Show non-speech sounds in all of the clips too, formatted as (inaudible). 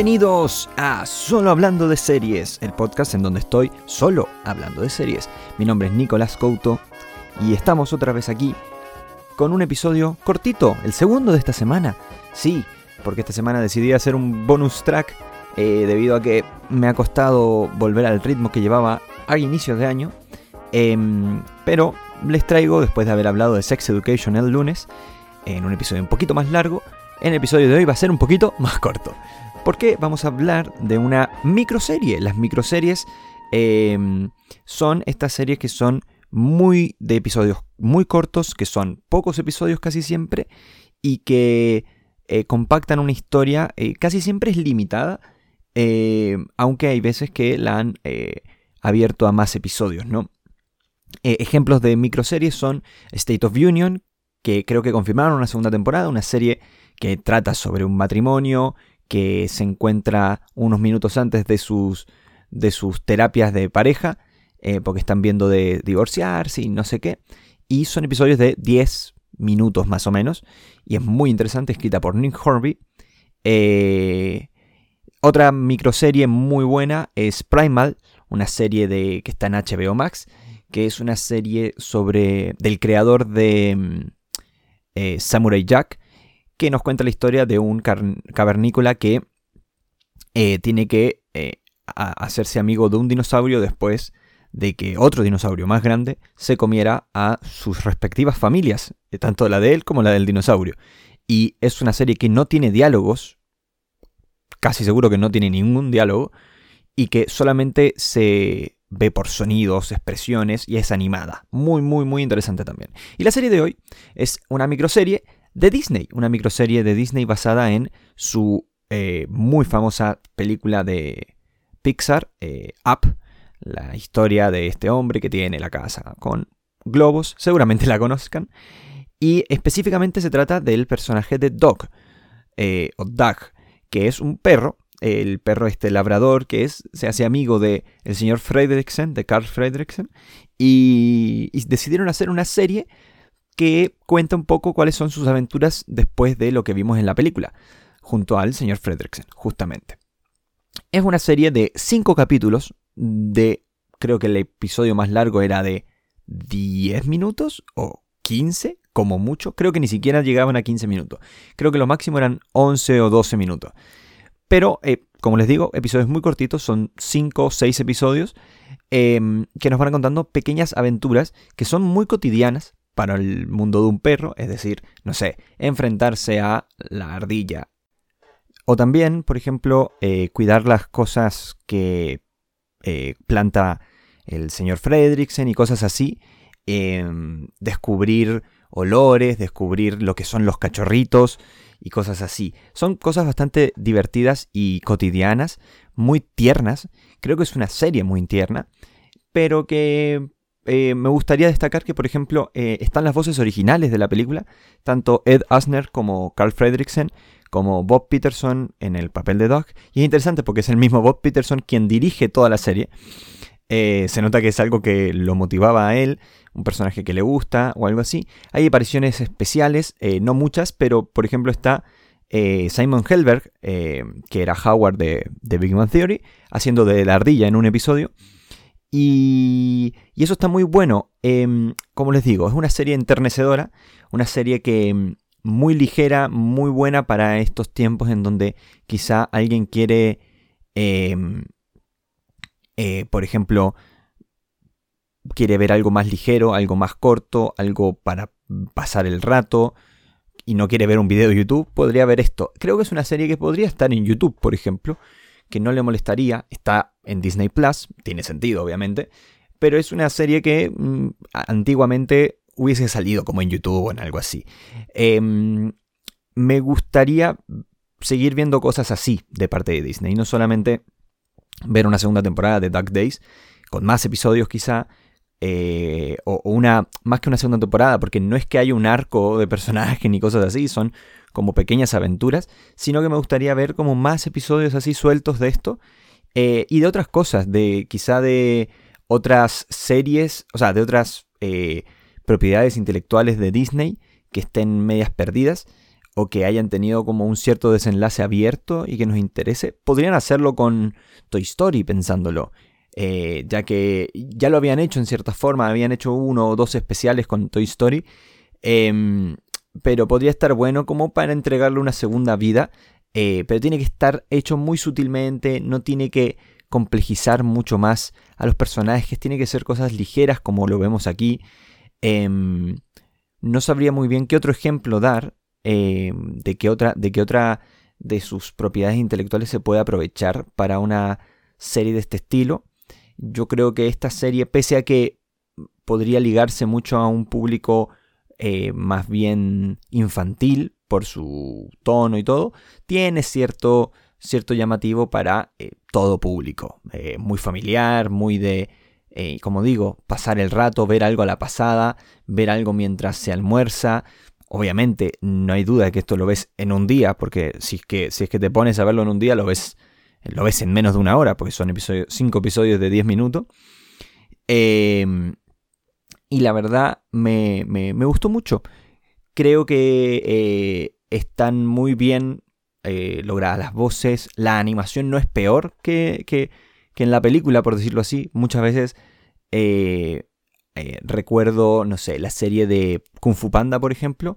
Bienvenidos a Solo Hablando de Series, el podcast en donde estoy solo hablando de series. Mi nombre es Nicolás Couto y estamos otra vez aquí con un episodio cortito, el segundo de esta semana. Sí, porque esta semana decidí hacer un bonus track eh, debido a que me ha costado volver al ritmo que llevaba a inicios de año. Em, pero les traigo, después de haber hablado de Sex Education el lunes, en un episodio un poquito más largo, en el episodio de hoy va a ser un poquito (laughs) más corto. Porque vamos a hablar de una microserie. Las microseries em, son estas series que son muy de episodios muy cortos, que son pocos episodios casi siempre, y que eh, compactan una historia, eh, casi siempre es limitada, eh, aunque hay veces que la han abierto a más episodios, ¿no? ejemplos de microseries son State of Union, que creo que confirmaron una segunda temporada, una serie que trata sobre un matrimonio que se encuentra unos minutos antes de sus, de sus terapias de pareja, eh, porque están viendo de divorciarse y no sé qué. Y son episodios de 10 minutos más o menos, y es muy interesante, escrita por Nick Horby. Eh, otra microserie muy buena es Primal, una serie de, que está en HBO Max, que es una serie sobre del creador de mm, eh, Samurai Jack, que nos cuenta la historia de un cavernícola que eh, tiene que eh, hacerse amigo de un dinosaurio después de que otro dinosaurio más grande se comiera a sus respectivas familias, eh, tanto la de él como la del dinosaurio. Y es una serie que no tiene diálogos, casi seguro que no tiene ningún diálogo, y que solamente se ve por sonidos, expresiones y es animada. Muy, muy, muy interesante también. Y la serie de hoy es una microserie de Disney, una microserie de Disney basada en su eh, muy famosa película de Pixar, eh, Up, la historia de este hombre que tiene la casa con globos, seguramente la conozcan, y específicamente se trata del personaje de Dog, eh, o Doug, que es un perro, el perro este labrador que es, se hace amigo de el señor Fredricksen, de Carl Fredricksen, y decidieron hacer una serie que cuenta un poco cuáles son sus aventuras después de lo que vimos en la película, junto al señor Fredricksen, justamente. Es una serie de 5 capítulos, de creo que el episodio más largo era de 10 minutos o 15, como mucho. Creo que ni siquiera llegaban a 15 minutos. Creo que lo máximo eran 11 o 12 minutos. Pero, eh, como les digo, episodios muy cortitos, son 5 o 6 episodios em, que nos van contando pequeñas aventuras que son muy cotidianas, para el mundo de un perro, es decir, no sé, enfrentarse a la ardilla. O también, por ejemplo, eh, cuidar las cosas que eh, planta el señor Fredricksen y cosas así. Em, descubrir olores, descubrir lo que son los cachorritos y cosas así. Son cosas bastante divertidas y cotidianas, muy tiernas. Creo que es una serie muy tierna, pero que eh, me gustaría destacar que, por ejemplo, eh, están las voces originales de la película, tanto Ed Asner como Carl Fredricksen, como Bob Peterson en el papel de Doc. Y es interesante porque es el mismo Bob Peterson quien dirige toda la serie. Eh, se nota que es algo que lo motivaba a él, un personaje que le gusta o algo así. Hay apariciones especiales, no muchas, pero por ejemplo está Simon Helberg, que era Howard de, de Big Man Theory, haciendo de la ardilla en un episodio. Y, eso está muy bueno. Em, como les digo, es una serie enternecedora, una serie que em, muy ligera, muy buena para estos tiempos en donde quizá alguien quiere, em, eh, por ejemplo, quiere ver algo más ligero, algo más corto, algo para pasar el rato y no quiere ver un video de YouTube, podría ver esto. Creo que es una serie que podría estar en YouTube, por ejemplo, que no le molestaría. Está en Disney Plus, tiene sentido obviamente, pero es una serie que mm, antiguamente hubiese salido como en YouTube o en algo así. Em, me gustaría seguir viendo cosas así de parte de Disney, no solamente ver una segunda temporada de Duck Days, con más episodios quizá, eh, o, una, más que una segunda temporada, porque no es que haya un arco de personaje ni cosas así, son como pequeñas aventuras, sino que me gustaría ver como más episodios así sueltos de esto eh, y de otras cosas, de quizá de otras series, o sea, de otras eh, propiedades intelectuales de Disney que estén medias perdidas o que hayan tenido como un cierto desenlace abierto y que nos interese. Podrían hacerlo con Toy Story, pensándolo. Eh, ya que ya lo habían hecho en cierta forma, habían hecho uno o dos especiales con Toy Story, em, pero podría estar bueno como para entregarle una segunda vida, eh, pero tiene que estar hecho muy sutilmente, no tiene que complejizar mucho más a los personajes, tiene que ser cosas ligeras como lo vemos aquí. Em, no sabría muy bien qué otro ejemplo dar em, de qué otra, de qué otra de sus propiedades intelectuales se puede aprovechar para una serie de este estilo. Yo creo que esta serie, pese a que podría ligarse mucho a un público eh, más bien infantil por su tono y todo, tiene cierto, cierto llamativo para eh, todo público. Eh, muy familiar, muy de, como digo, pasar el rato, ver algo a la pasada, ver algo mientras se almuerza. Obviamente, no hay duda de que esto lo ves en un día, porque si es que, si es que te pones a verlo en un día, lo ves lo ves en menos de una hora, porque son 5 episodios de 10 minutos. Em, y la verdad me, gustó mucho. Creo que eh, están muy bien eh, logradas las voces. La animación no es peor que, que, en la película, por decirlo así. Muchas veces eh, recuerdo, no sé, la serie de Kung Fu Panda, por ejemplo.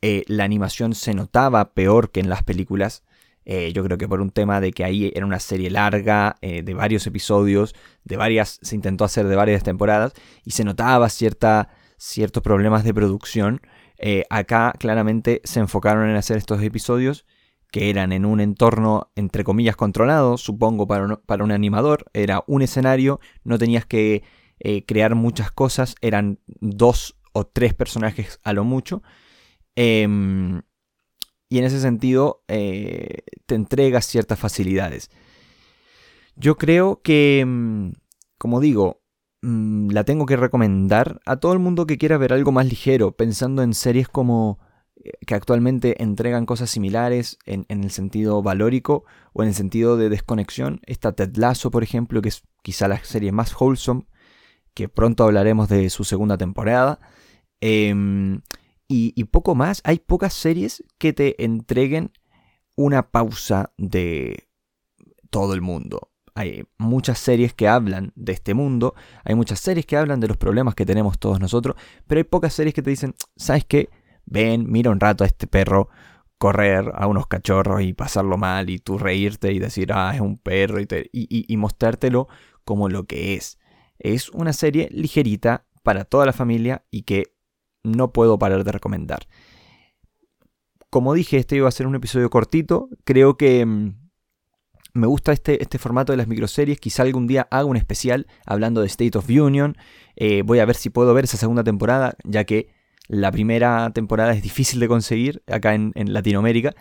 la animación se notaba peor que en las películas. Eh, yo creo que por un tema de que ahí era una serie larga, eh, de varios episodios, de varias, se intentó hacer de varias temporadas y se notaba cierta, ciertos problemas de producción. Eh, acá claramente se enfocaron en hacer estos episodios que eran en un entorno entre comillas controlado, supongo para un, para un animador, era un escenario, no tenías que crear muchas cosas, eran dos o tres personajes a lo mucho. Em, y en ese sentido eh, te entrega ciertas facilidades. Yo creo que, mm, como digo, mm, la tengo que recomendar a todo el mundo que quiera ver algo más ligero, pensando en series como eh, que actualmente entregan cosas similares en, el sentido valórico o en el sentido de desconexión. Esta Ted Lasso, por ejemplo, que es quizá la serie más wholesome, que pronto hablaremos de su segunda temporada. Em, y, poco más. Hay pocas series que te entreguen una pausa de todo el mundo. Hay muchas series que hablan de este mundo, hay muchas series que hablan de los problemas que tenemos todos nosotros, pero hay pocas series que te dicen, ¿sabes qué? Ven, mira un rato a este perro correr a unos cachorros y pasarlo mal y tú reírte y decir, ah, es un perro y, y mostrártelo como lo que es. Es una serie ligerita para toda la familia y que no puedo parar de recomendar. Como dije, este iba a ser un episodio cortito. Creo que mm, me gusta este, este formato de las microseries. Quizá algún día haga un especial hablando de State of Union. Eh, voy a ver si puedo ver esa segunda temporada, ya que la primera temporada es difícil de conseguir acá en, Latinoamérica.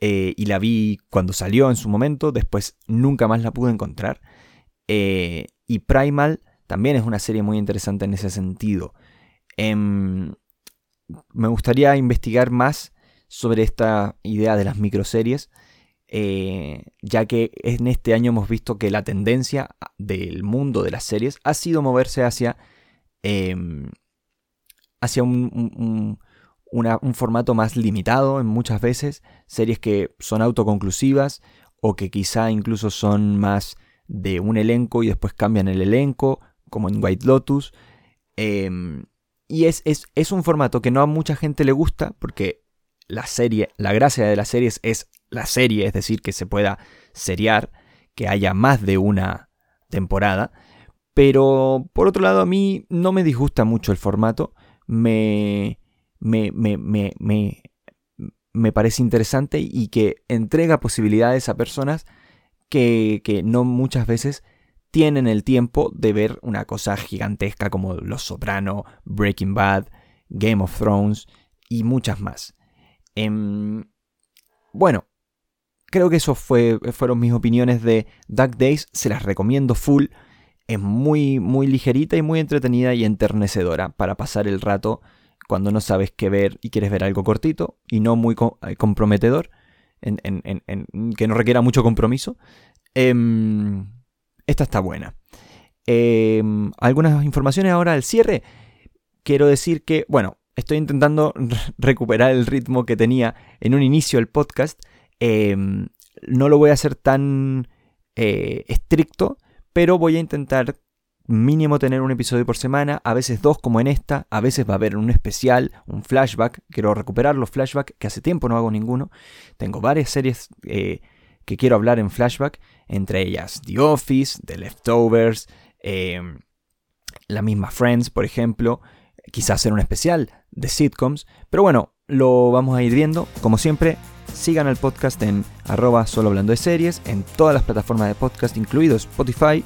Eh, y la vi cuando salió en su momento. Después nunca más la pude encontrar. Eh, y Primal también es una serie muy interesante en ese sentido. Em, me gustaría investigar más sobre esta idea de las microseries, eh, ya que en este año hemos visto que la tendencia del mundo de las series ha sido moverse hacia, em, hacia un, un, formato más limitado en muchas veces, series que son autoconclusivas o que quizá incluso son más de un elenco y después cambian el elenco, como en White Lotus. Em, y es, es, un formato que no a mucha gente le gusta porque la serie, la gracia de las series es la serie, es decir, que se pueda seriar, que haya más de una temporada. Pero por otro lado, a mí no me disgusta mucho el formato. Me, me, me, me, me, parece interesante y que entrega posibilidades a personas que, que no muchas veces tienen el tiempo de ver una cosa gigantesca como Los Soprano, Breaking Bad, Game of Thrones y muchas más. Em, bueno, creo que eso fue, fueron mis opiniones de Duck Days. Se las recomiendo full. Es muy, muy ligerita y muy entretenida y enternecedora para pasar el rato cuando no sabes qué ver y quieres ver algo cortito y no muy eh, comprometedor, que no requiera mucho compromiso. Em, esta está buena. Em, algunas informaciones ahora al cierre. Quiero decir que, bueno, estoy intentando recuperar el ritmo que tenía en un inicio del podcast. Em, no lo voy a hacer tan eh, estricto, pero voy a intentar mínimo tener un episodio por semana, a veces dos como en esta, a veces va a haber un especial, un flashback, quiero recuperar los flashbacks, que hace tiempo no hago ninguno, tengo varias series eh, que quiero hablar en flashback, entre ellas The Office, The Leftovers, em, la misma Friends, por ejemplo, quizás hacer un especial de sitcoms, pero bueno, lo vamos a ir viendo, como siempre, sigan al podcast en arroba solo hablando de series, en todas las plataformas de podcast, incluido Spotify,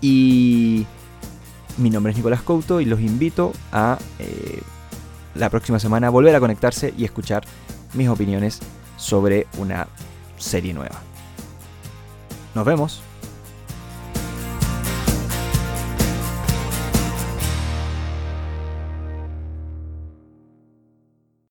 y mi nombre es Nicolás Couto y los invito a eh, la próxima semana volver a conectarse y escuchar mis opiniones sobre una serie nueva. Nos vemos.